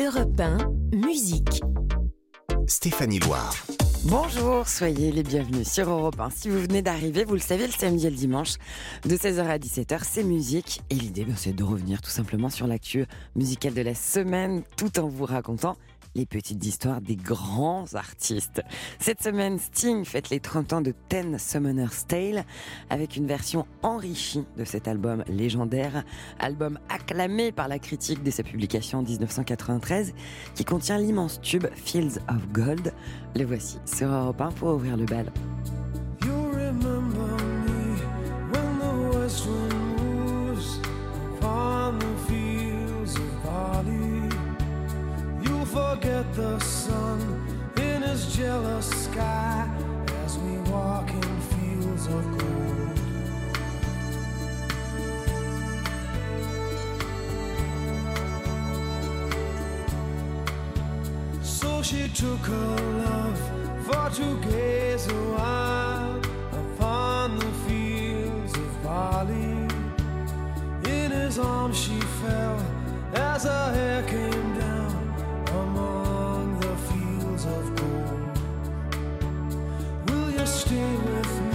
Europe 1, musique. Stéphanie Loire. Bonjour, soyez les bienvenus sur Europe 1. Si vous venez d'arriver, vous le savez, le samedi et le dimanche, de 16h à 17h, c'est musique. Et l'idée, ben, c'est de revenir tout simplement sur l'actu musicale de la semaine, tout en vous racontant les petites histoires des grands artistes. Cette semaine, Sting fête les 30 ans de Ten Summoner's Tale avec une version enrichie de cet album légendaire, album acclamé par la critique dès sa publication en 1993, qui contient l'immense tube Fields of Gold. Le voici sur Europe 1 pour ouvrir le bal. Forget the sun in his jealous sky as we walk in fields of gold. So she took her love for to gaze a while upon the fields of barley. In his arms she fell as her hair came down among the fields of gold. Will you stay with me?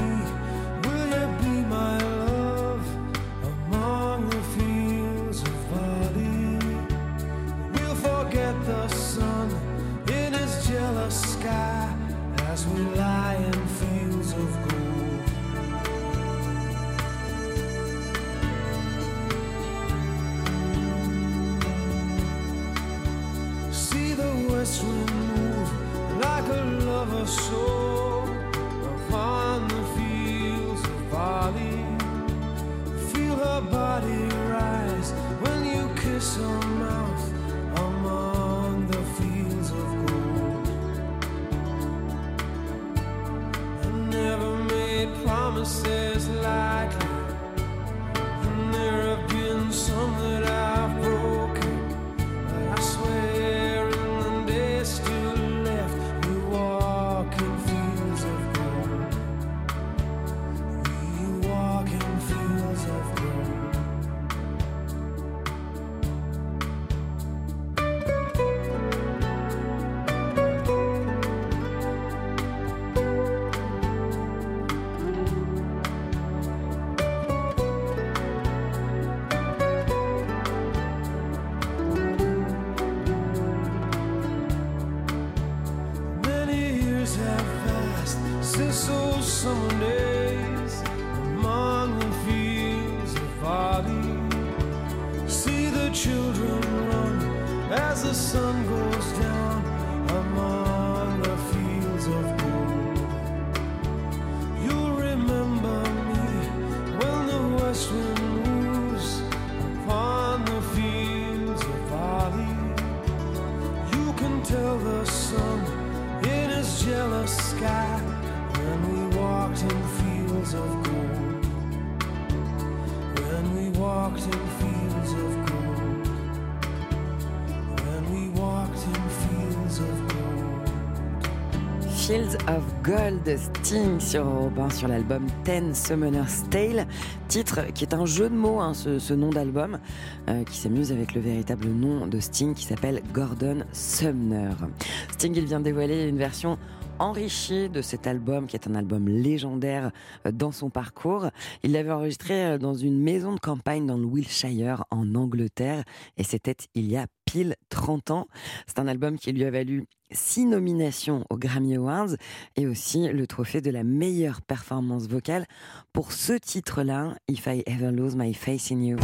The sun Gold, Sting sur Europe 1, sur l'album Ten Summoner's Tale, titre qui est un jeu de mots, hein, ce, ce nom d'album, euh, qui s'amuse avec le véritable nom de Sting qui s'appelle Gordon Sumner. Sting, il vient dévoiler une version enrichie de cet album qui est un album légendaire euh, dans son parcours. Il l'avait enregistré euh, dans une maison de campagne dans le Wiltshire en Angleterre et c'était il y a pile 30 ans. C'est un album qui lui a valu six nominations aux Grammy Awards et aussi le trophée de la meilleure performance vocale pour ce titre-là, If I Ever Lose My Face in You.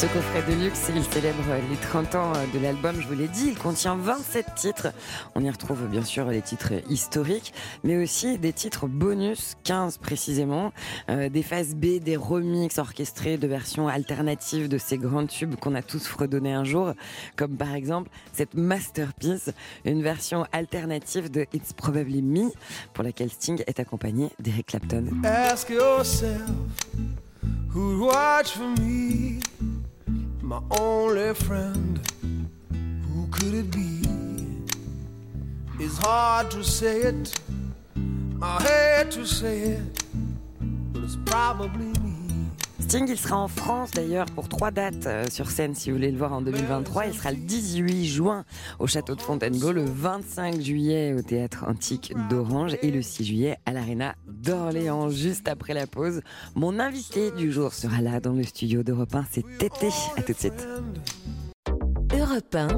Ce coffret de luxe, il célèbre les 30 ans de l'album, je vous l'ai dit, il contient 27 titres. On y retrouve bien sûr les titres historiques, mais aussi des titres bonus, 15 précisément, euh, des phases B, des remixes orchestrés de versions alternatives de ces grands tubes qu'on a tous fredonnés un jour, comme par exemple cette masterpiece, une version alternative de It's Probably Me, pour laquelle Sting est accompagné d'Eric Clapton. Ask yourself who'd watch for me, my only friend. Who could it be? It's hard to say it. I hate to say it, but it's probably. Sting, il sera en France d'ailleurs pour trois dates euh, sur scène si vous voulez le voir en 2023. Il sera le 18 juin au château de Fontainebleau, le 25 juillet au théâtre antique d'Orange et le 6 juillet à l'Arena d'Orléans. Juste après la pause, mon invité du jour sera là dans le studio d'Europe 1. C'est Tété. À tout de suite. Europe 1,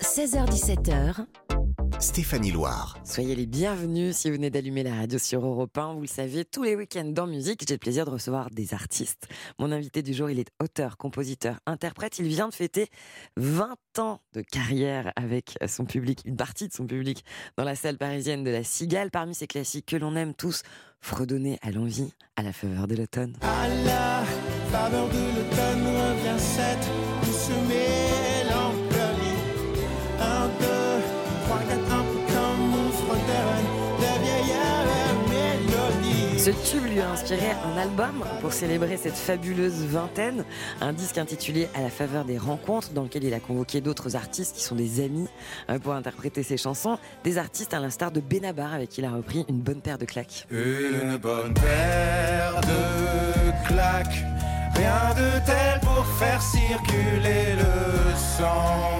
16h17h, Stéphanie Loire. Soyez les bienvenus si vous venez d'allumer la radio sur Europe 1. Vous le savez, tous les week-ends dans musique, j'ai le plaisir de recevoir des artistes. Mon invité du jour, il est auteur, compositeur, interprète. Il vient de fêter 20 ans de carrière avec son public, une partie de son public, dans la salle parisienne de la Cigale. Parmi ces classiques que l'on aime tous, fredonner à l'envie à la faveur de l'automne. À la faveur de l'automne revient cette Ce tube lui a inspiré un album pour célébrer cette fabuleuse vingtaine, un disque intitulé À la faveur des rencontres, dans lequel il a convoqué d'autres artistes qui sont des amis euh, pour interpréter ses chansons, des artistes à l'instar de Benabar avec qui il a repris une bonne paire de claques. Une bonne paire de claques, rien de tel pour faire circuler le sang.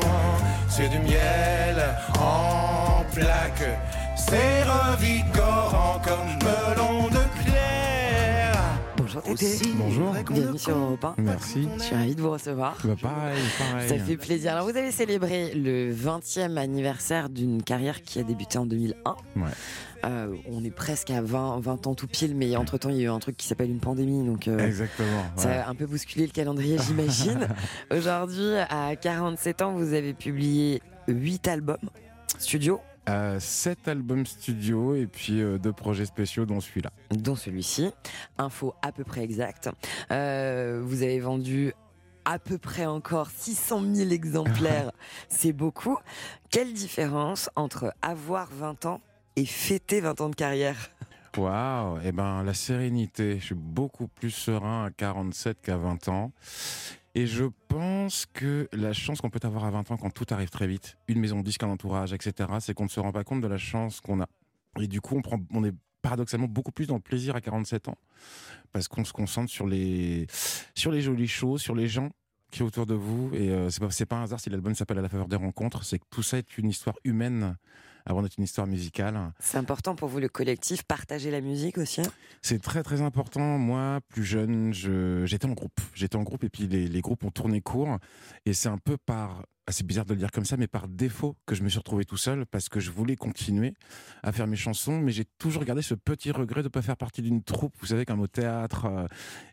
C'est du miel en plaques, c'est revigorant comme melon de. Bonjour Tété. Bonjour. Bienvenue sur Europe 1. Merci. Je suis ravie de vous recevoir. Bah pareil, pareil. Ça fait plaisir. Alors, vous avez célébré le 20e anniversaire d'une carrière qui a débuté en 2001. Ouais. Euh, on est presque à 20, 20 ans tout pile, mais entre-temps, il y a eu un truc qui s'appelle une pandémie. Donc, euh, Exactement. Ça a un peu bousculé le calendrier, j'imagine. Aujourd'hui, à 47 ans, vous avez publié 8 albums studio, Euh, sept albums studio et puis euh, deux projets spéciaux dont celui-là. dont celui-ci. Info à peu près exacte. Euh, vous avez vendu à peu près encore 600 000 exemplaires. C'est beaucoup. Quelle différence entre avoir 20 ans et fêter 20 ans de carrière? Waouh Eh ben la sérénité. Je suis beaucoup plus serein à 47 qu'à 20 ans. Et je pense que la chance qu'on peut avoir à 20 ans quand tout arrive très vite, une maison de disque, un entourage, etc., c'est qu'on ne se rend pas compte de la chance qu'on a. Et du coup, on, prend, on est paradoxalement beaucoup plus dans le plaisir à 47 ans. Parce qu'on se concentre sur les, sur les jolies choses, sur les gens qui sont autour de vous. Et euh, c'est pas, pas un hasard si l'album s'appelle À la faveur des rencontres. C'est que tout ça est une histoire humaine avant d'être une histoire musicale. C'est important pour vous, le collectif, partager la musique aussi C'est très très important. Moi, plus jeune, je- j'étais en groupe. J'étais en groupe et puis les, les groupes ont tourné court. Et c'est un peu par, c'est bizarre de le dire comme ça, mais par défaut que je me suis retrouvé tout seul parce que je voulais continuer à faire mes chansons, mais j'ai toujours gardé ce petit regret de ne pas faire partie d'une troupe, vous savez, comme au théâtre. euh,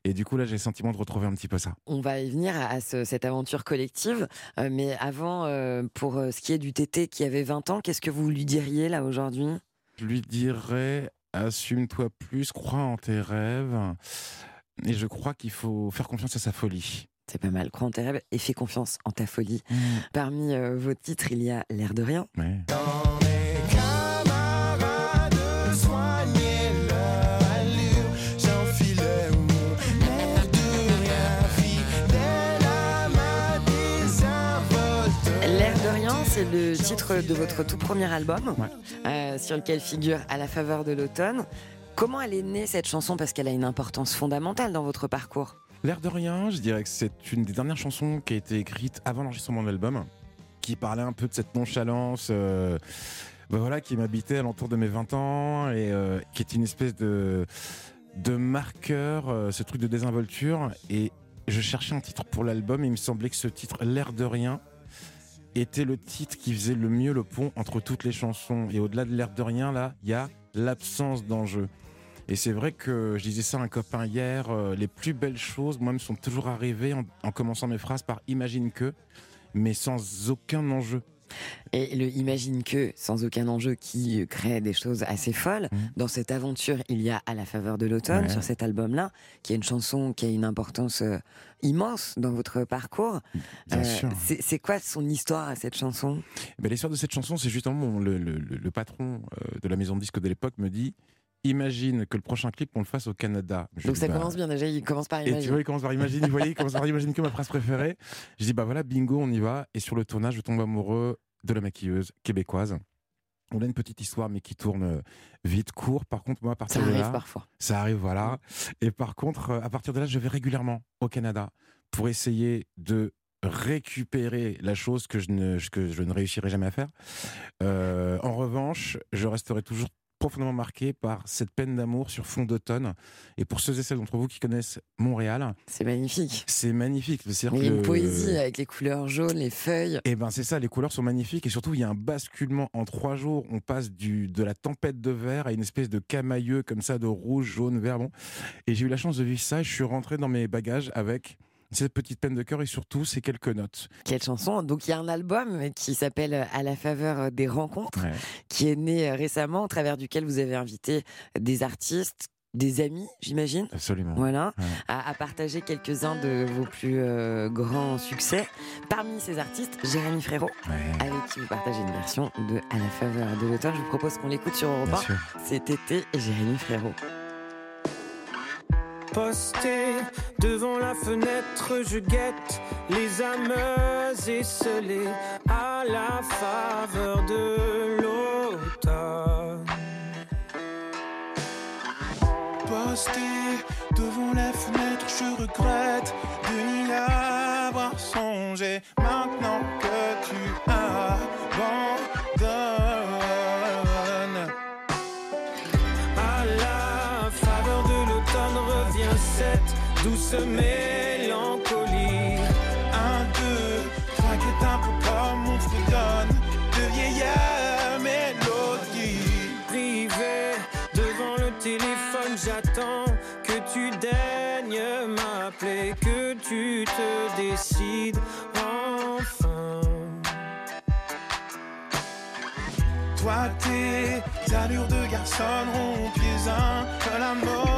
Et du coup, là, j'ai le sentiment de retrouver un petit peu ça. On va y venir à, à ce- cette aventure collective. Euh, mais avant, euh, pour ce qui est du TT qui avait 20 ans, qu'est-ce que vous lui diriez là aujourd'hui? Je lui dirais, assume-toi plus, crois en tes rêves. Et je crois qu'il faut faire confiance à sa folie. C'est pas mal, crois en tes rêves et fais confiance en ta folie. Parmi euh, vos titres, il y a L'air de rien. Ouais. Dans mes camarades, soignez leur allure. J'enfilais mon air de rien, fidèle à ma désinvolte. L'air de rien, c'est le titre de votre tout premier album, Ouais. euh, sur lequel figure À la faveur de l'automne. Comment elle est née cette chanson? Parce qu'elle a une importance fondamentale dans votre parcours. L'air de rien, je dirais que c'est une des dernières chansons qui a été écrite avant l'enregistrement de l'album, qui parlait un peu de cette nonchalance, euh, ben voilà, qui m'habitait à l'entour de mes 20 ans et euh, qui est une espèce de, de marqueur, euh, ce truc de désinvolture. Et je cherchais un titre pour l'album et il me semblait que ce titre, L'air de rien, était le titre qui faisait le mieux le pont entre toutes les chansons. Et au-delà de l'air de rien, là, il y a l'absence d'enjeu. Et c'est vrai que je disais ça à un copain hier, euh, les plus belles choses, moi, me sont toujours arrivées en, en commençant mes phrases par imagine que, mais sans aucun enjeu. Et le Imagine que, sans aucun enjeu, qui euh, crée des choses assez folles. Mhm. Dans cette aventure, il y a À la faveur de l'automne, Ouais. sur cet album-là, qui est une chanson qui a une importance euh, immense dans votre parcours. Bien Euh, sûr. c'est quoi son histoire à cette chanson? Ben, L'histoire de cette chanson, c'est justement mon- le, le- le- le patron euh, de la maison de disques de l'époque me dit Imagine que le prochain clip, on le fasse au Canada. Je Donc ça Bah, commence bien déjà, il commence par Et tu Imagine. vois, il commence par imagine, vous voyez, il commence par imagine que ma phrase préférée. Je dis, bah voilà, bingo, on y va. Et sur le tournage, je tombe amoureux de la maquilleuse québécoise. On a une petite histoire, mais qui tourne euh, vite, court. Par contre, moi, à partir Ça de arrive là, parfois. ça arrive, voilà. Et par contre, euh, à partir de là, je vais régulièrement au Canada pour essayer de récupérer la chose que je ne, que je ne réussirai jamais à faire. Euh, en revanche, je resterai toujours profondément marqué par cette peine d'amour sur fond d'automne. Et pour ceux et celles d'entre vous qui connaissent Montréal, C'est magnifique. c'est magnifique. Il y a une poésie avec les couleurs jaunes, les feuilles. et ben c'est ça, les couleurs sont magnifiques et surtout il y a un basculement en trois jours. On passe du de la tempête de vert à une espèce de camailleux comme ça de rouge, jaune, vert. Bon. Et j'ai eu la chance de vivre ça. Et je suis rentré dans mes bagages avec cette petite peine de cœur et surtout ces quelques notes. Quelle chanson Donc il y a un album qui s'appelle À la faveur des rencontres, Ouais. qui est né euh, récemment, au travers duquel vous avez invité des artistes, des amis, j'imagine. Absolument. Voilà, Ouais. à, à partager quelques-uns de vos plus euh, grands succès. Parmi ces artistes, Jérémy Frérot, Ouais. avec qui vous partagez une version de À la faveur de l'automne. Je vous propose qu'on l'écoute sur Europe Bien 1. sûr. C'est été Jérémy Frérot. Posté devant la fenêtre, je guette les âmes esselées à la faveur de l'automne. Posté devant la fenêtre, je regrette de n'y avoir songé. Maintenant mélancolie. Un, deux, est un peu comme on fredonne de vieilles mélodies. Privé devant le téléphone, j'attends que tu daignes m'appeler, que tu te décides enfin. Toi, tes allures de garçon rompiez un de la monotonie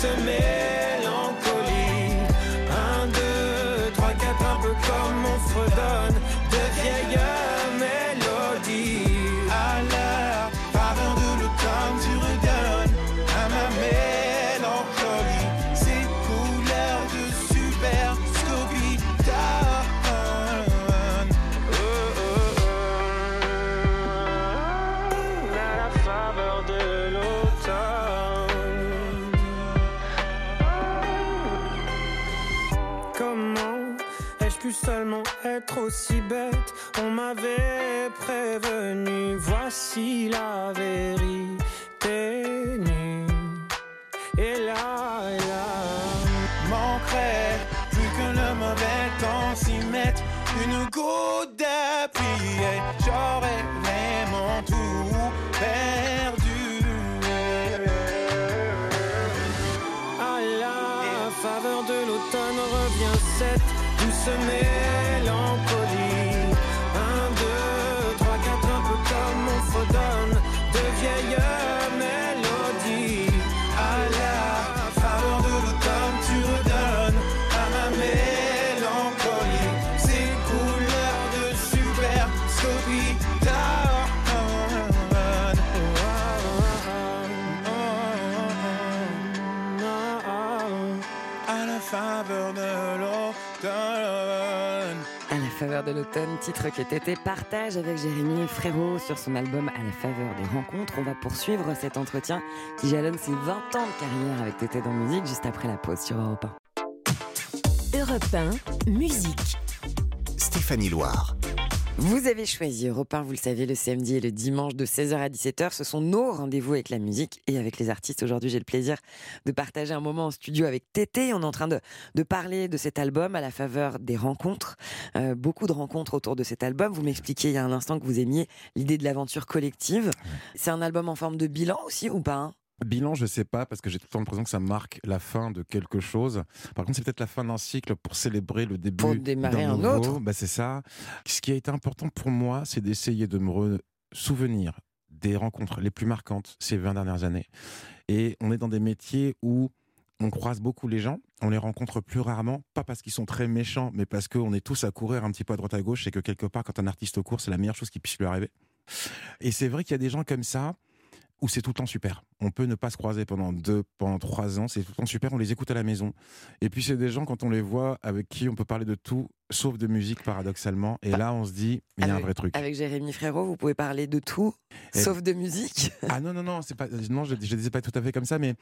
douce mélancolie. Un, deux, trois, quatre, un peu comme on fredonne être aussi bête On m'avait prévenu, voici la vérité nue. Et là, et là. manquerait plus que le mauvais temps s'y mette une goutte de et j'aurais vraiment tout perdu. À la faveur de l'automne revient cette douce titre que Tété partage avec Jérémy Frérot sur son album À la faveur des rencontres. On va poursuivre cet entretien qui jalonne ses 20 ans de carrière avec Tété dans musique juste après la pause sur Europe 1. Europe 1, musique. Stéphanie Loire. Vous avez choisi Europe 1, vous le savez, le samedi et le dimanche de 16h à 17h. Ce sont nos rendez-vous avec la musique et avec les artistes. Aujourd'hui, j'ai le plaisir de partager un moment en studio avec Tété. On est en train de, de parler de cet album à la faveur des rencontres. Euh, beaucoup de rencontres autour de cet album. Vous m'expliquiez il y a un instant que vous aimiez l'idée de l'aventure collective. C'est un album en forme de bilan aussi ou pas hein? Bilan, je sais pas, parce que j'ai tout le temps l'impression que ça marque la fin de quelque chose. Par contre, c'est peut-être la fin d'un cycle pour célébrer le début. Pour démarrer d'un un nouveau. autre. Bah, c'est ça. Ce qui a été important pour moi, c'est d'essayer de me souvenir des rencontres les plus marquantes ces 20 dernières années. Et on est dans des métiers où on croise beaucoup les gens, on les rencontre plus rarement, pas parce qu'ils sont très méchants, mais parce qu'on est tous à courir un petit peu à droite à gauche et que quelque part, quand un artiste court, c'est la meilleure chose qui puisse lui arriver. Et c'est vrai qu'il y a des gens comme ça où c'est tout le temps super. On peut ne pas se croiser pendant deux, pendant trois ans, c'est tout le temps super, on les écoute à la maison. Et puis c'est des gens, quand on les voit, avec qui on peut parler de tout, sauf de musique, paradoxalement. Et là, on se dit, il y a un vrai truc. Avec Jérémy Frérot, vous pouvez parler de tout, Et- sauf de musique. Ah non, non, non, c'est pas, non je ne disais pas tout à fait comme ça, mais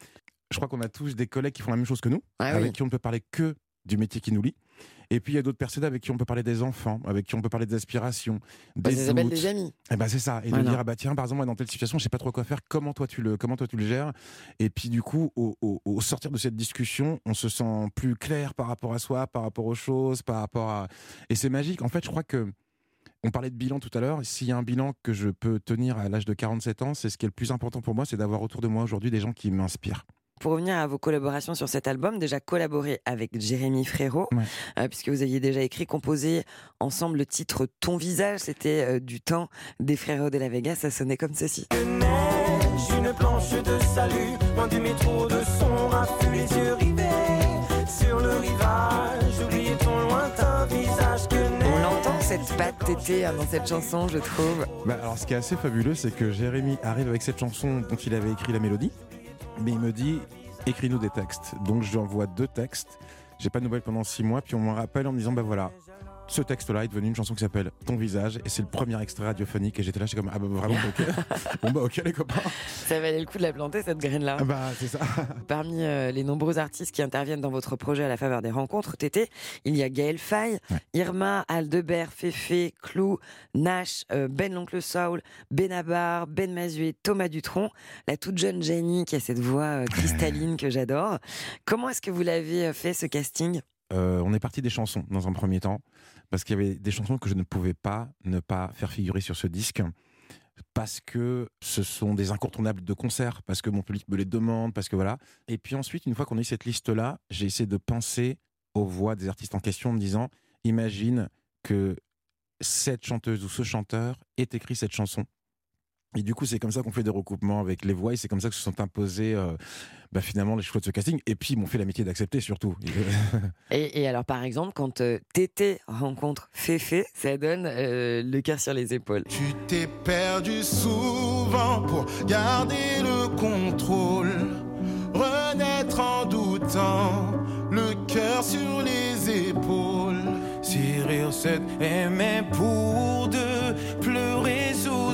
je crois qu'on a tous des collègues qui font la même chose que nous, Ah avec oui. qui on ne peut parler que du métier qui nous lie. Et puis il y a d'autres personnes avec qui on peut parler des enfants, avec qui on peut parler des aspirations, Bah, des doutes. amis. Eh ben c'est ça. Et Voilà. de dire ah bah tiens par exemple moi dans telle situation je sais pas trop quoi faire. Comment toi tu le comment toi tu le gères? Et puis du coup au, au- au sortir de cette discussion on se sent plus clair par rapport à soi, par rapport aux choses, par rapport à et c'est magique. En fait je crois que on parlait de bilan tout à l'heure. S'il y a un bilan que je peux tenir à l'âge de 47 ans, c'est ce qui est le plus important pour moi, c'est d'avoir autour de moi aujourd'hui des gens qui m'inspirent. Pour revenir à vos collaborations sur cet album, déjà collaboré avec Jérémy Frérot, Ouais. euh, puisque vous aviez déjà écrit, composé ensemble le titre Ton visage, c'était euh, du temps des Frérot de la Vega, ça sonnait comme ceci. neige, une planche de salut, loin du métro de son raffut, les yeux rivés sur le rivage, oubliez ton lointain visage que On neige. l'entend cette patte tétée hein, dans cette chanson, je trouve. Bah, alors, ce qui est assez fabuleux, c'est que Jérémy arrive avec cette chanson dont il avait écrit la mélodie, mais il me dit écris-nous des textes. Donc, je lui envoie deux textes. J'ai pas de nouvelles pendant six mois, puis on me rappelle en me disant bah voilà. Ce texte-là est devenu une chanson qui s'appelle Ton visage et c'est le premier extrait radiophonique et j'étais là, j'étais comme ah bah vraiment ok, bon bah ok les copains, Ça valait le coup de la planter, cette graine-là. ah bah c'est ça. Parmi euh, les nombreux artistes qui interviennent dans votre projet à la faveur des rencontres, Tété, il y a Gaël Faye, Ouais. Irma, Aldebert, Féfé, Clou, Nash, euh, Ben l'Oncle Saul, Benabar, Ben Mazuet, Thomas Dutronc, la toute jeune Jenny qui a cette voix euh, cristalline que j'adore. Comment est-ce que vous l'avez fait ce casting? On est parti des chansons dans un premier temps, parce qu'il y avait des chansons que je ne pouvais pas ne pas faire figurer sur ce disque, parce que ce sont des incontournables de concert, parce que mon public me les demande, parce que voilà. Et puis ensuite, une fois qu'on a eu cette liste-là, j'ai essayé de penser aux voix des artistes en question en me disant, imagine que cette chanteuse ou ce chanteur ait écrit cette chanson. Et du coup, c'est comme ça qu'on fait des recoupements avec les voix et c'est comme ça que se sont imposés euh, bah, finalement les choix de ce casting. Et puis, ils m'ont fait l'amitié d'accepter surtout. et, et alors, par exemple, quand euh, Tété rencontre Féfé, ça donne euh, le cœur sur les épaules. Tu t'es perdu souvent pour garder le contrôle. Renaître en doutant, le cœur sur les épaules. Si rire c'est aimer pour deux,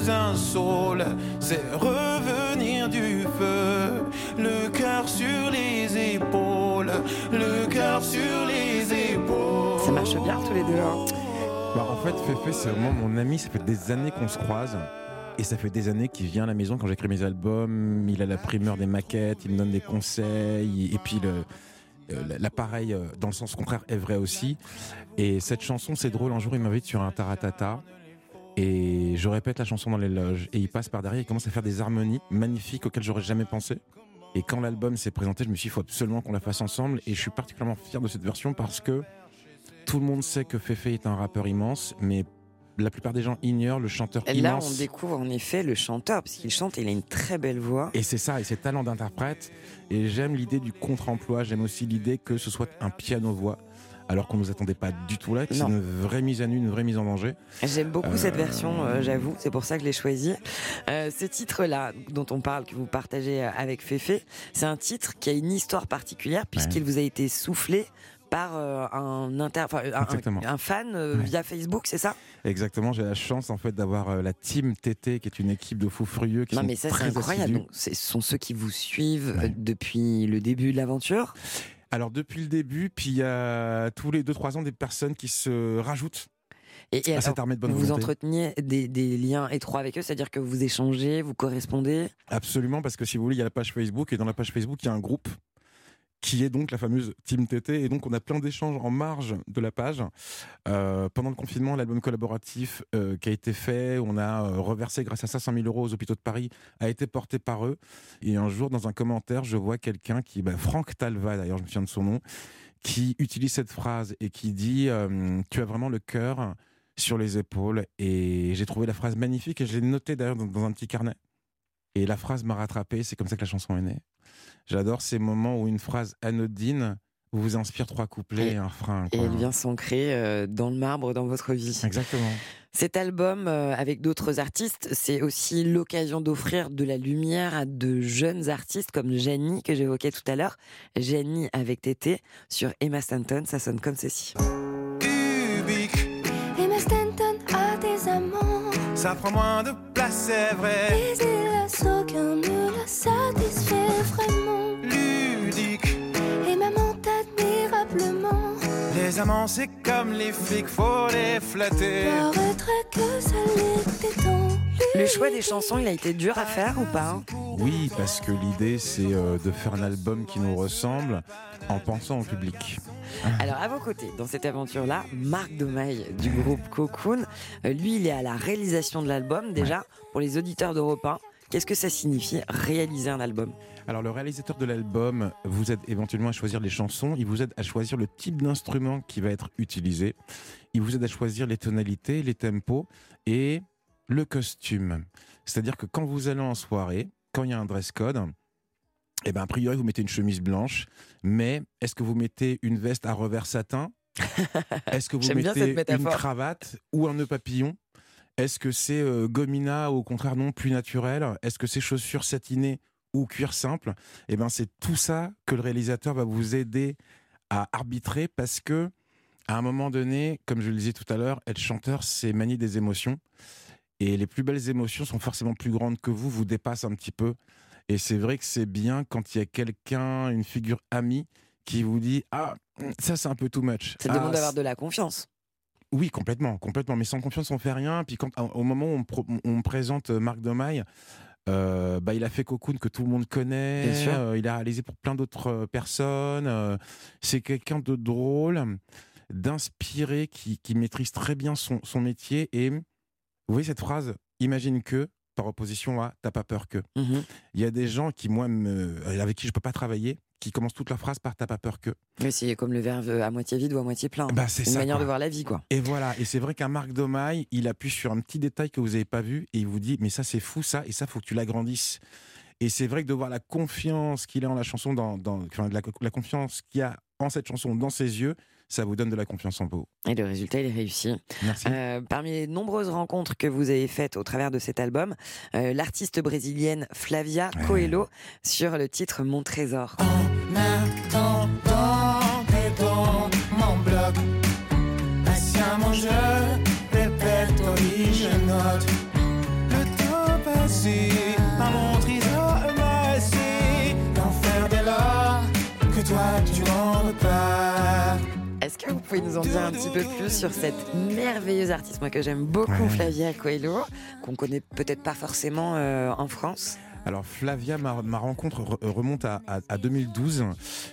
sous un saule, c'est revenir du feu. Le cœur sur les épaules, le cœur sur les épaules. Ça marche bien tous les deux. hein. Bah, en fait, Féfé, c'est vraiment mon ami. Ça fait des années qu'on se croise. Et ça fait des années qu'il vient à la maison quand j'écris mes albums. Il a la primeur des maquettes, il me donne des conseils. Et puis, le, l'appareil, euh, dans le sens contraire, est vrai aussi. Et cette chanson, c'est drôle. Un jour, il m'invite sur un taratata. Et je répète la chanson dans les loges. Et il passe par derrière, il commence à faire des harmonies magnifiques auxquelles j'aurais jamais pensé. Et quand l'album s'est présenté, je me suis dit, il faut absolument qu'on la fasse ensemble. Et je suis particulièrement fier de cette version parce que tout le monde sait que Féfé est un rappeur immense, mais la plupart des gens ignorent le chanteur Et là, on immense. découvre en effet le chanteur, parce qu'il chante et il a une très belle voix. Et c'est ça, et ses talents d'interprète. Et j'aime l'idée du contre-emploi, j'aime aussi l'idée que ce soit un piano-voix, alors qu'on ne nous attendait pas du tout là, que c'est une vraie mise à nu, une vraie mise en danger. J'aime beaucoup cette Euh, version, euh, j'avoue, c'est pour ça que je l'ai choisi. Euh, ce titre-là, dont on parle, que vous partagez avec Féfé, c'est un titre qui a une histoire particulière, puisqu'il vous a été soufflé par un, inter... enfin, un- fan euh, Ouais. via Facebook, c'est ça? Exactement, j'ai la chance en fait d'avoir euh, la team TT, qui est une équipe de fous furieux qui Non, sont mais ça, c'est incroyable. Donc, ce sont ceux qui vous suivent Ouais. depuis le début de l'aventure. Alors depuis le début, puis il y a tous les 2-3 ans des personnes qui se rajoutent Et, et à alors, cette armée de bonne vous volonté. entreteniez des, des liens étroits avec eux, c'est-à-dire que vous échangez, vous correspondez? Absolument, parce que si vous voulez, il y a la page Facebook, et dans la page Facebook, il y a un groupe qui est donc la fameuse Team TT, et donc on a plein d'échanges en marge de la page. Euh, pendant le confinement, l'album collaboratif euh, qui a été fait, on a euh, reversé grâce à ça 5000 euros aux hôpitaux de Paris, a été porté par eux. Et un jour, dans un commentaire, je vois quelqu'un qui, bah, Franck Talva d'ailleurs, je me souviens de son nom, qui utilise cette phrase et qui dit Tu as vraiment le cœur sur les épaules. Et j'ai trouvé la phrase magnifique et je l'ai notée d'ailleurs dans- dans un petit carnet. Et la phrase m'a rattrapé, c'est comme ça que la chanson est née. J'adore ces moments où une phrase anodine vous inspire trois couplets et, un frein. Et elle vient s'ancrer euh, dans le marbre dans votre vie. Exactement. Cet album, euh, avec d'autres artistes, c'est aussi l'occasion d'offrir de la lumière à de jeunes artistes comme Jenny, que j'évoquais tout à l'heure. Jenny avec Tété sur Emma Stanton, ça sonne comme ceci. Ça prend moins de place, c'est vrai. Mais hélas, aucun ne la satisfait vraiment. Les amants, c'est comme les flics, faut les flatter. Le choix des chansons, il a été dur à faire ou pas hein Oui, parce que l'idée, c'est euh, de faire un album qui nous ressemble en pensant au public. Alors à vos côtés, dans cette aventure-là, Marc Domaille du groupe Cocoon, Euh, lui il est à la réalisation de l'album. Déjà, pour les auditeurs d'Europe 1, qu'est-ce que ça signifie réaliser un album? Alors le réalisateur de l'album vous aide éventuellement à choisir les chansons, il vous aide à choisir le type d'instrument qui va être utilisé, il vous aide à choisir les tonalités, les tempos et le costume. C'est-à-dire que quand vous allez en soirée, quand il y a un dress code, eh ben, a priori, vous mettez une chemise blanche, mais est-ce que vous mettez une veste à revers satin? Est-ce que vous mettez une cravate ou un nœud papillon? Est-ce que c'est euh, gomina ou au contraire non plus naturel? Est-ce que c'est chaussures satinées ou cuir simple? Eh ben, c'est tout ça que le réalisateur va vous aider à arbitrer parce que à un moment donné, comme je le disais tout à l'heure, être chanteur, c'est manier des émotions. Et les plus belles émotions sont forcément plus grandes que vous, vous dépassent un petit peu. Et c'est vrai que c'est bien quand il y a quelqu'un, une figure amie, qui vous dit Ah, ça c'est un peu too much. Ça Ah, demande d'avoir de la confiance. Oui, complètement, complètement. Mais sans confiance, on fait rien. Puis quand, au moment où on, pro- on me présente euh, Marc Domaille, euh, bah, il a fait Cocoon que tout le monde connaît. Bien sûr. Euh, il a réalisé pour plein d'autres personnes. Euh, c'est quelqu'un de drôle, d'inspiré, qui, qui maîtrise très bien son, son métier. Et vous voyez cette phrase Imagine que, par opposition à T'as pas peur que. Mhm. Il y a des gens qui, moi, me, avec qui je peux pas travailler, qui commencent toute leur phrase par T'as pas peur que. Mais c'est comme le verre à moitié vide ou à moitié plein. Bah, c'est Une ça. manière quoi. de voir la vie, quoi. Et voilà, et c'est vrai qu'un Marc Domaille, il appuie sur un petit détail que vous n'avez pas vu et il vous dit mais ça c'est fou ça et ça faut que tu l'agrandisses. Et c'est vrai que de voir la confiance qu'il a en la chanson, dans, dans- enfin, la, la confiance qu'il y a en cette chanson dans ses yeux, ça vous donne de la confiance en vous. Et le résultat, il est réussi. Merci. Euh, parmi les nombreuses rencontres que vous avez faites au travers de cet album, euh, l'artiste brésilienne Flavia Coelho sur le titre Mon Trésor. En attendant, dans mon bloc. Patiemment, je répète, oui, je note. Le temps passé, pouvez nous en dire un petit peu plus sur cette merveilleuse artiste, moi que j'aime beaucoup, Ouais. Flavia Coelho, qu'on connaît peut-être pas forcément euh, en France Alors Flavia, ma, ma rencontre re- remonte à, à- à 2012.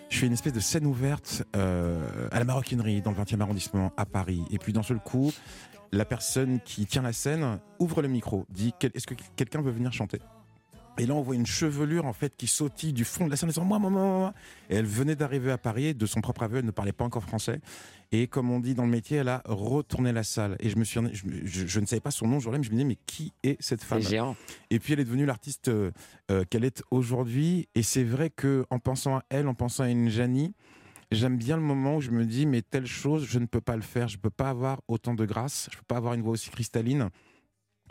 Je fais une espèce de scène ouverte euh, à la maroquinerie dans le 20e arrondissement à Paris. Et puis d'un seul coup, la personne qui tient la scène ouvre le micro, dit Est-ce que quelqu'un veut venir chanter? Et là, on voit une chevelure en fait qui sautille du fond de la scène en disant moi, moi, moi, moi. Et elle venait d'arriver à Paris, de son propre aveu, elle ne parlait pas encore français. Et comme on dit dans le métier, elle a retourné la salle. Et je me suis, je, je- je ne savais pas son nom ce jour-là, mais je me disais mais qui est cette femme? C'est géant. et puis elle est devenue l'artiste euh, euh, qu'elle est aujourd'hui. Et c'est vrai que en pensant à elle, en pensant à une Janie, j'aime bien le moment où je me dis mais telle chose, je ne peux pas le faire. Je peux pas avoir autant de grâce. Je peux pas avoir une voix aussi cristalline.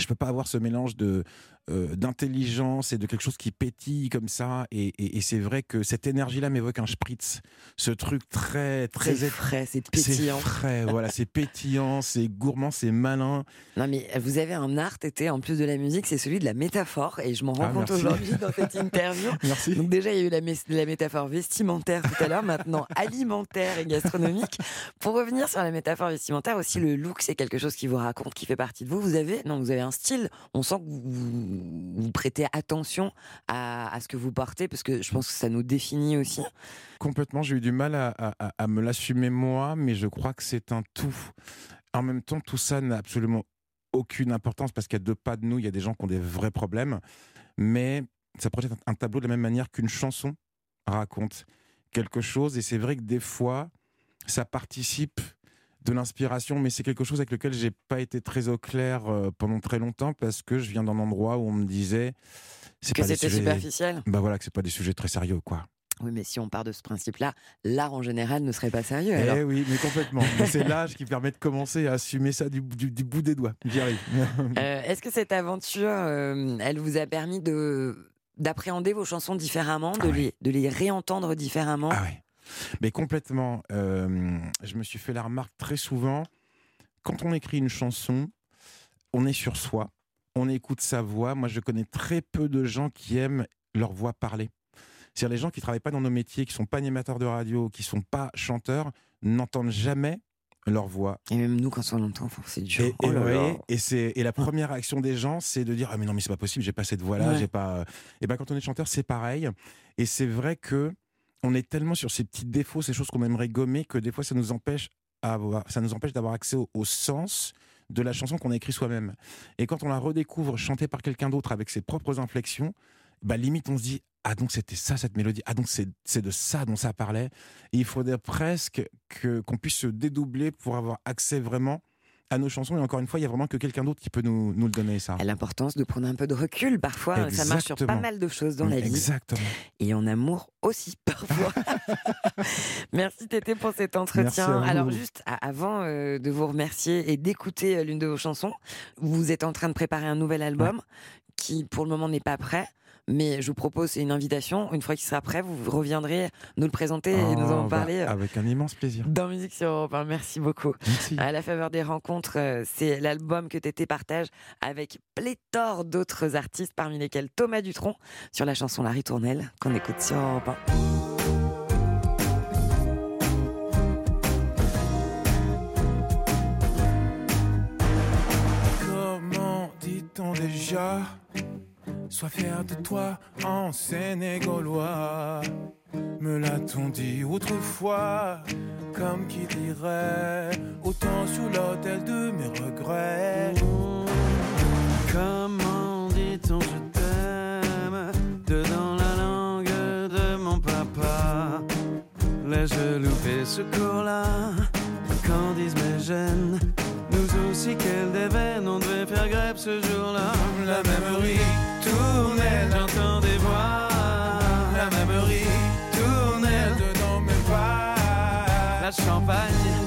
Je peux pas avoir ce mélange de euh, d'intelligence et de quelque chose qui pétille comme ça. Et, et- et c'est vrai que cette énergie-là m'évoque un spritz, ce truc très très C'est frais, c'est c'est pétillant. frais, voilà, c'est pétillant, c'est gourmand, c'est malin. Non mais vous avez un art, été en plus de la musique, c'est celui de la métaphore, et je m'en rends Ah, compte aujourd'hui dans cette interview. Merci. Donc déjà, il y a eu la, mé- la métaphore vestimentaire tout à l'heure, maintenant alimentaire et gastronomique. Pour revenir sur la métaphore vestimentaire, aussi le look, c'est quelque chose qui vous raconte, qui fait partie de vous. Vous avez, non, vous avez un style. On sent que vous, vous- prêtez attention à, ce que vous portez, parce que je pense que ça nous définit aussi. Complètement, j'ai eu du mal à- à me l'assumer moi, mais je crois que c'est un tout. En même temps, tout ça n'a absolument aucune importance parce qu'à deux pas de nous, il y a des gens qui ont des vrais problèmes, mais ça projette un tableau de la même manière qu'une chanson raconte quelque chose. Et c'est vrai que des fois, ça participe de l'inspiration, mais c'est quelque chose avec lequel j'ai pas été très au clair euh, pendant très longtemps parce que je viens d'un endroit où on me disait c'est Que c'était sujets- superficiel. Bah voilà, que c'est pas des sujets très sérieux, quoi. Oui, mais si on part de ce principe-là, l'art en général ne serait pas sérieux. Eh alors. oui, mais complètement. C'est l'âge qui permet de commencer à assumer ça du, du- du bout des doigts. J'y arrive. Euh, Est-ce que cette aventure, euh, elle vous a permis de d'appréhender vos chansons différemment, de, Ah ouais. les, de les réentendre différemment Ah ouais. Mais complètement. euh, je me suis fait la remarque très souvent. Quand on écrit une chanson, on est sur soi, on écoute sa voix. Moi, je connais très peu de gens qui aiment leur voix parler. C'est-à-dire les gens qui travaillent pas dans nos métiers, qui sont pas animateurs de radio, qui sont pas chanteurs, n'entendent jamais leur voix. Et même nous, quand on l'entend, c'est dur. Et, Oh et là vous là. voyez, et c'est et la première réaction des gens, c'est de dire ah mais non mais c'est pas possible, j'ai pas cette voix-là, Ouais. j'ai pas. Et ben quand on est chanteur, c'est pareil. Et c'est vrai que on est tellement sur ces petits défauts, ces choses qu'on aimerait gommer, que des fois ça nous empêche ça nous empêche d'avoir accès au, sens de la chanson qu'on a écrite soi-même. Et quand on la redécouvre chantée par quelqu'un d'autre avec ses propres inflexions, bah limite on se dit ah donc c'était ça cette mélodie, ah donc c'est de ça dont ça parlait. Il faudrait presque que qu'on puisse se dédoubler pour avoir accès vraiment à nos chansons. Et encore une fois, il y a vraiment que quelqu'un d'autre qui peut nous, nous le donner, ça. L'importance de prendre un peu de recul, parfois, ça marche sur pas mal de choses dans la vie. Exactement. Et en amour aussi, parfois. Merci Tété pour cet entretien. Alors juste avant euh, de vous remercier et d'écouter euh, l'une de vos chansons, vous êtes en train de préparer un nouvel album qui pour le moment n'est pas prêt. Mais je vous propose, c'est une invitation. Une fois qu'il sera prêt, vous reviendrez nous le présenter et nous Oh, en bah, parler euh, avec un immense plaisir. dans Musique sur Europe 1. Merci beaucoup. Merci. À la faveur des rencontres, euh, c'est l'album que Tété partage avec pléthore d'autres artistes, parmi lesquels Thomas Dutronc, sur la chanson La Ritournelle, qu'on écoute sur Europe 1. Comment dit-on déjà? Sois fier de toi en sénégalois. Me l'a-t-on dit autrefois Comme qui dirait Autant sous l'autel de mes regrets. Comment dit-on je t'aime Dedans la langue de mon papa L'ai-je loupé ce cours-là Qu'en disent mes gènes Aussi quelle déveine On devait faire grève ce jour-là La même ritournelle, J'entends des voix la même ritournelle dedans mes pas. La champagne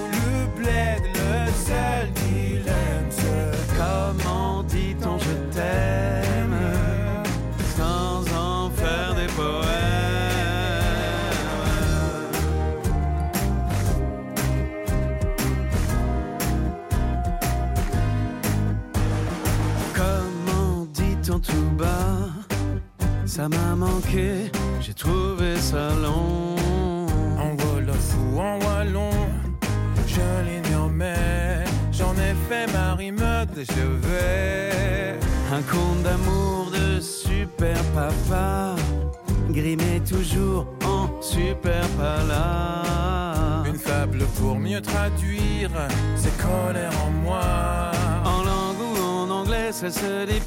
Ça m'a manqué, j'ai trouvé ça long. En Wolof ou en Wallon, je l'ignore, mais j'en ai fait ma rime de chevet. Un conte d'amour de super papa, grimé toujours en super pala. Une fable pour mieux traduire ces colères en moi. Ça se dit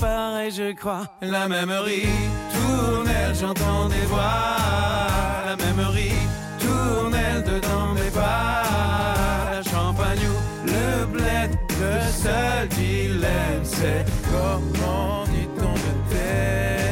je crois. La même ritournelle, j'entends des voix. La même ritournelle dedans mes pas. La champagne ou le bled, le seul dilemme, c'est comment dit-on t'aime.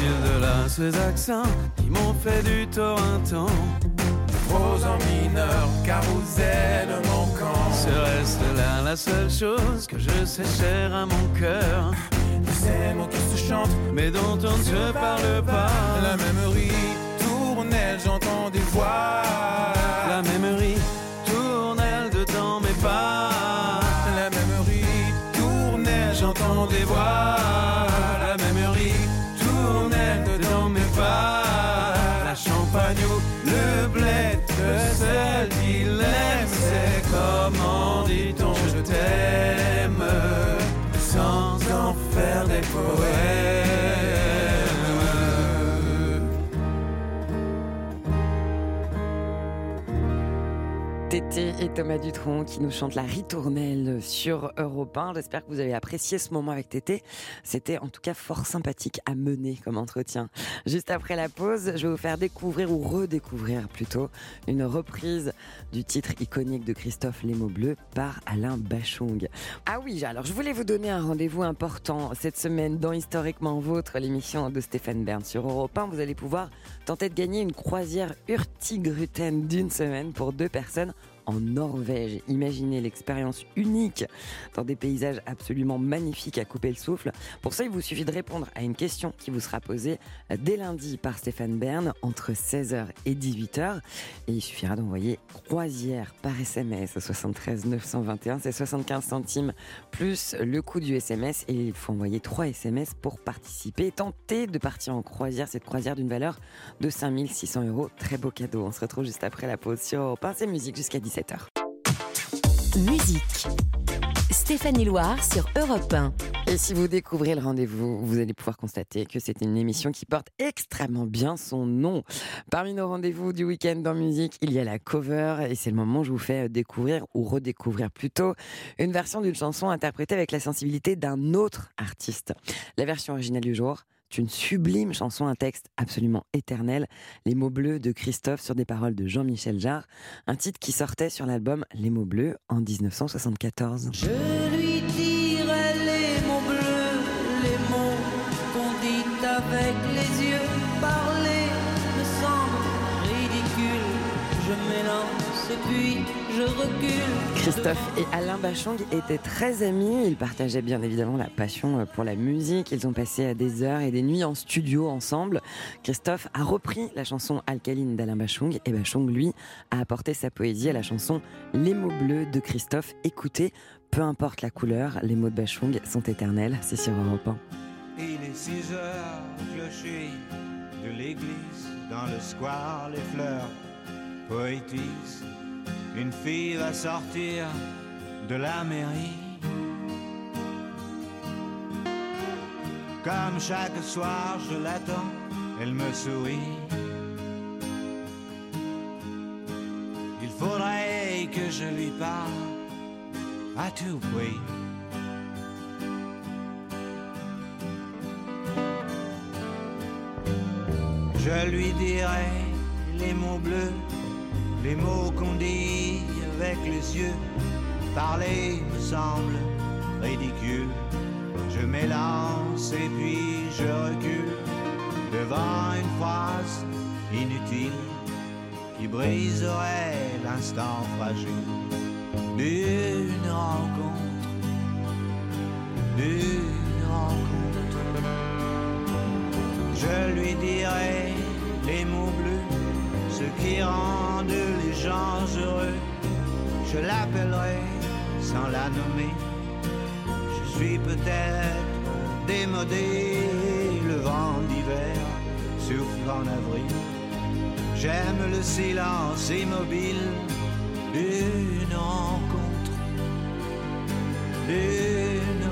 De là, ces accents qui m'ont fait du tort un temps Rose en mineur, carrousel manquant. Serait-ce là la seule chose que je sais chère à mon cœur Ces mots qui se chantent, Mais dont on ne se parle pas la même ritournelle, j'entends des voix. La même ritournelle dedans mes pas La même ritournelle, j'entends des voix. Comment dit-on je t'aime sans en faire des poèmes. Et Thomas Dutronc qui nous chante la ritournelle sur Europe 1. J'espère que vous avez apprécié ce moment avec Tété. C'était en tout cas fort sympathique à mener comme entretien. Juste après la pause, je vais vous faire découvrir ou redécouvrir plutôt une reprise du titre iconique de Christophe Les mots bleus par Alain Bachung. Ah oui, alors je voulais vous donner un rendez-vous important cette semaine dans Historiquement Vôtre, l'émission de Stéphane Bern sur Europe 1. Vous allez pouvoir tenter de gagner une croisière Hurtigruten d'une semaine pour deux personnes en Norvège. Imaginez l'expérience unique dans des paysages absolument magnifiques à couper le souffle. Pour ça, il vous suffit de répondre à une question qui vous sera posée dès lundi par Stéphane Bern entre 16h et 18h. Et il suffira d'envoyer croisière par SMS au 73 921. C'est 75 centimes plus le coût du SMS. Et il faut envoyer 3 SMS pour participer. Tentez de partir en croisière, cette croisière d'une valeur de 5600 euros. Très beau cadeau. On se retrouve juste après la pause sur Europe 1. C'est musique jusqu'à 17h. Musique. Stéphanie Loire sur Europe 1. Et si vous découvrez le rendez-vous, vous allez pouvoir constater que c'est une émission qui porte extrêmement bien son nom. Parmi nos rendez-vous du week-end en musique, il y a la cover et c'est le moment où je vous fais découvrir ou redécouvrir plutôt une version d'une chanson interprétée avec la sensibilité d'un autre artiste. La version originale du jour, une sublime chanson, un texte absolument éternel, les mots bleus de Christophe sur des paroles de Jean-Michel Jarre, un titre qui sortait sur l'album Les mots bleus en 1974. Je lui dirai les mots bleus, les mots qu'on dit avec les yeux. Parler me semble ridicule. Je m'élance et puis je recule. Christophe et Alain Bachung étaient très amis. Ils partageaient bien évidemment la passion pour la musique. Ils ont passé des heures et des nuits en studio ensemble. Christophe a repris la chanson Alcaline d'Alain Bachung et Bachung, lui, a apporté sa poésie à la chanson Les mots bleus de Christophe. Écoutez, peu importe la couleur, les mots de Bachung sont éternels. C'est sur Europe 1. Il est 6 heures, clocher de l'église, dans le square, les fleurs poétisent. Une fille va sortir de la mairie. Comme chaque soir, je l'attends, elle me sourit. Il faudrait que je lui parle à tout prix. Je lui dirai les mots bleus, les mots qu'on dit avec les yeux. Parler me semble ridicule. Je m'élance et puis je recule devant une phrase inutile qui briserait l'instant fragile d'une rencontre, d'une rencontre. Je lui dirai les mots bleus, ce qui rendent les gens heureux. Je l'appellerai sans la nommer. Je suis peut-être démodé, le vent d'hiver souffle en avril. J'aime le silence immobile d'une rencontre, d'une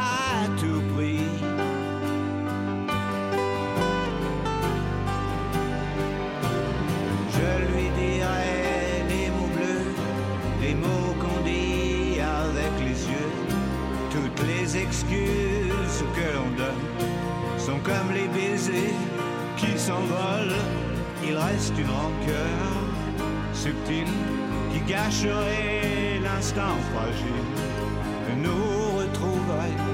reste une rancœur subtile qui gâcherait l'instant fragile que nous retrouverait.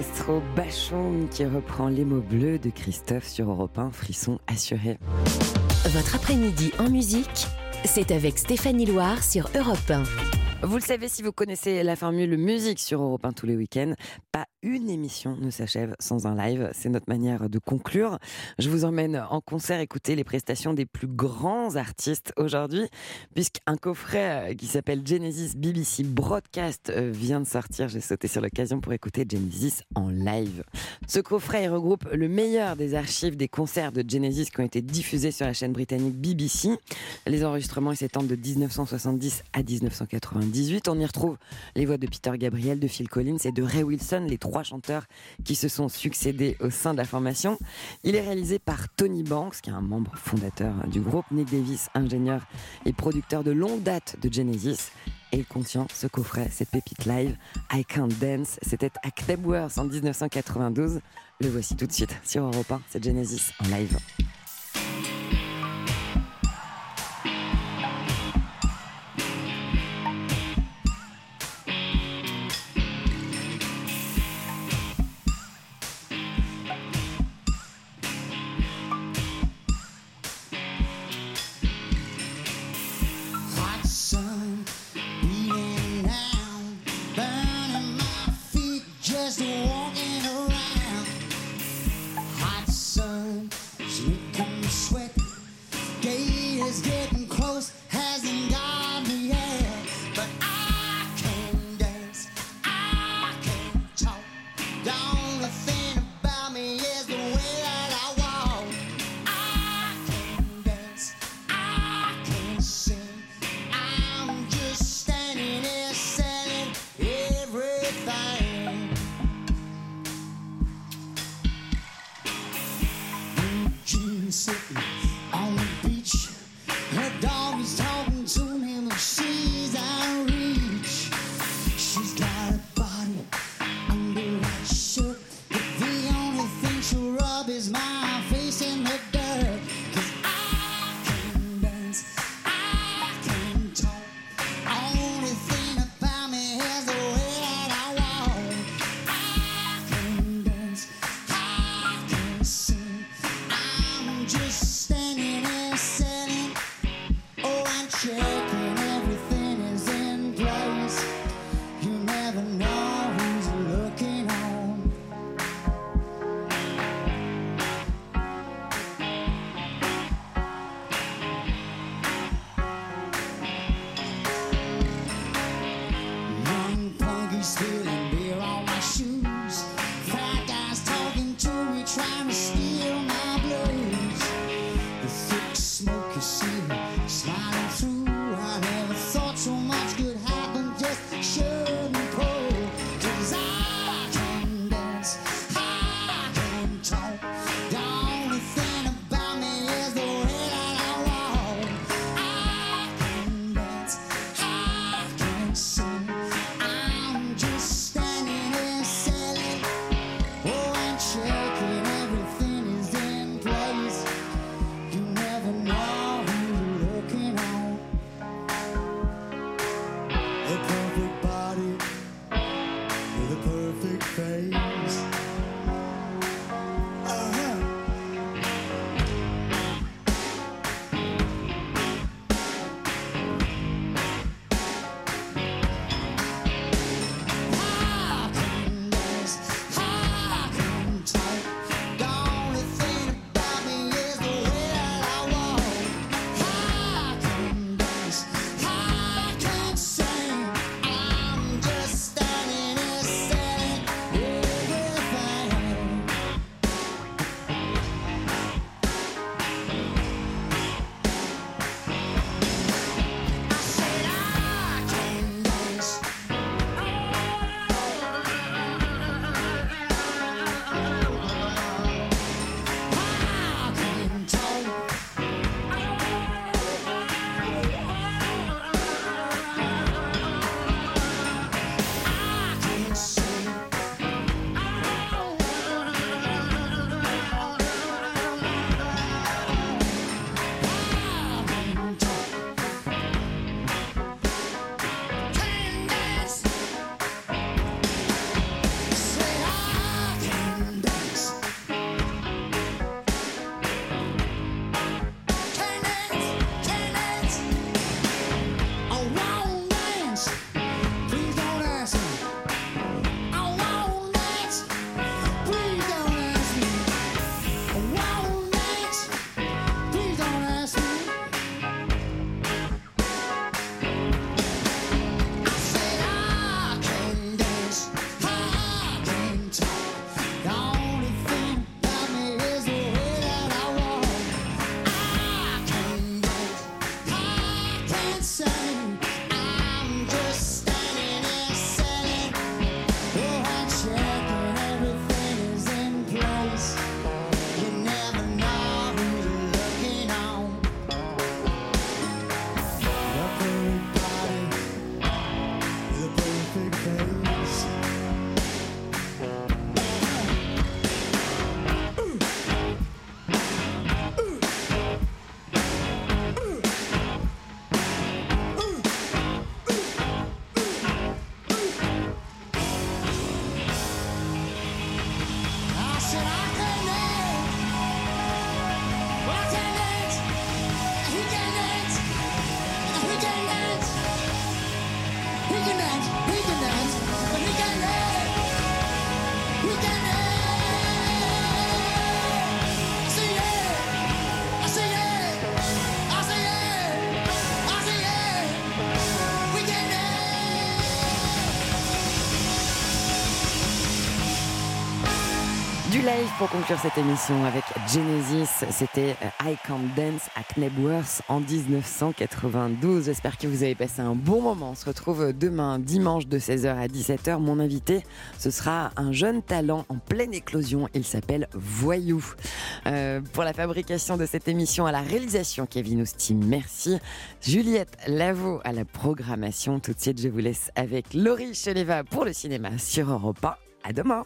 Maestro Bachon qui reprend les mots bleus de Christophe sur Europe 1, frisson assuré. Votre après-midi en musique, c'est avec Stéphanie Loire sur Europe 1. Vous le savez si vous connaissez la formule musique sur Europe 1 tous les week-ends, pas une émission ne s'achève sans un live. C'est notre manière de conclure. Je vous emmène en concert écouter les prestations des plus grands artistes aujourd'hui, puisqu'un coffret euh, qui s'appelle Genesis BBC Broadcast euh, vient de sortir. J'ai sauté sur l'occasion pour écouter Genesis en live. Ce coffret regroupe le meilleur des archives des concerts de Genesis qui ont été diffusés sur la chaîne britannique BBC. Les enregistrements s'étendent de 1970 à 1998. On y retrouve les voix de Peter Gabriel, de Phil Collins et de Ray Wilson, les trois chanteurs qui se sont succédés au sein de la formation. Il est réalisé par Tony Banks, qui est un membre fondateur du groupe, Nick Davis, ingénieur et producteur de longue date de Genesis. Et il contient ce coffret, cette pépite live, I Can't Dance. C'était à Knebworth en 1992. Le voici tout de suite sur Europe 1, c'est Genesis en live. Pour conclure cette émission avec Genesis, c'était euh, I Can't Dance à Knebworth en 1992. J'espère que vous avez passé un bon moment. On se retrouve demain dimanche de 16h à 17h. Mon invité, ce sera un jeune talent en pleine éclosion. Il s'appelle Voyou. Euh, pour la fabrication de cette émission, à la réalisation, Kevin Ousti, merci. Juliette Lavaux à la programmation. Tout de suite, je vous laisse avec Laurie Cheleva pour le cinéma sur Europe 1. À demain.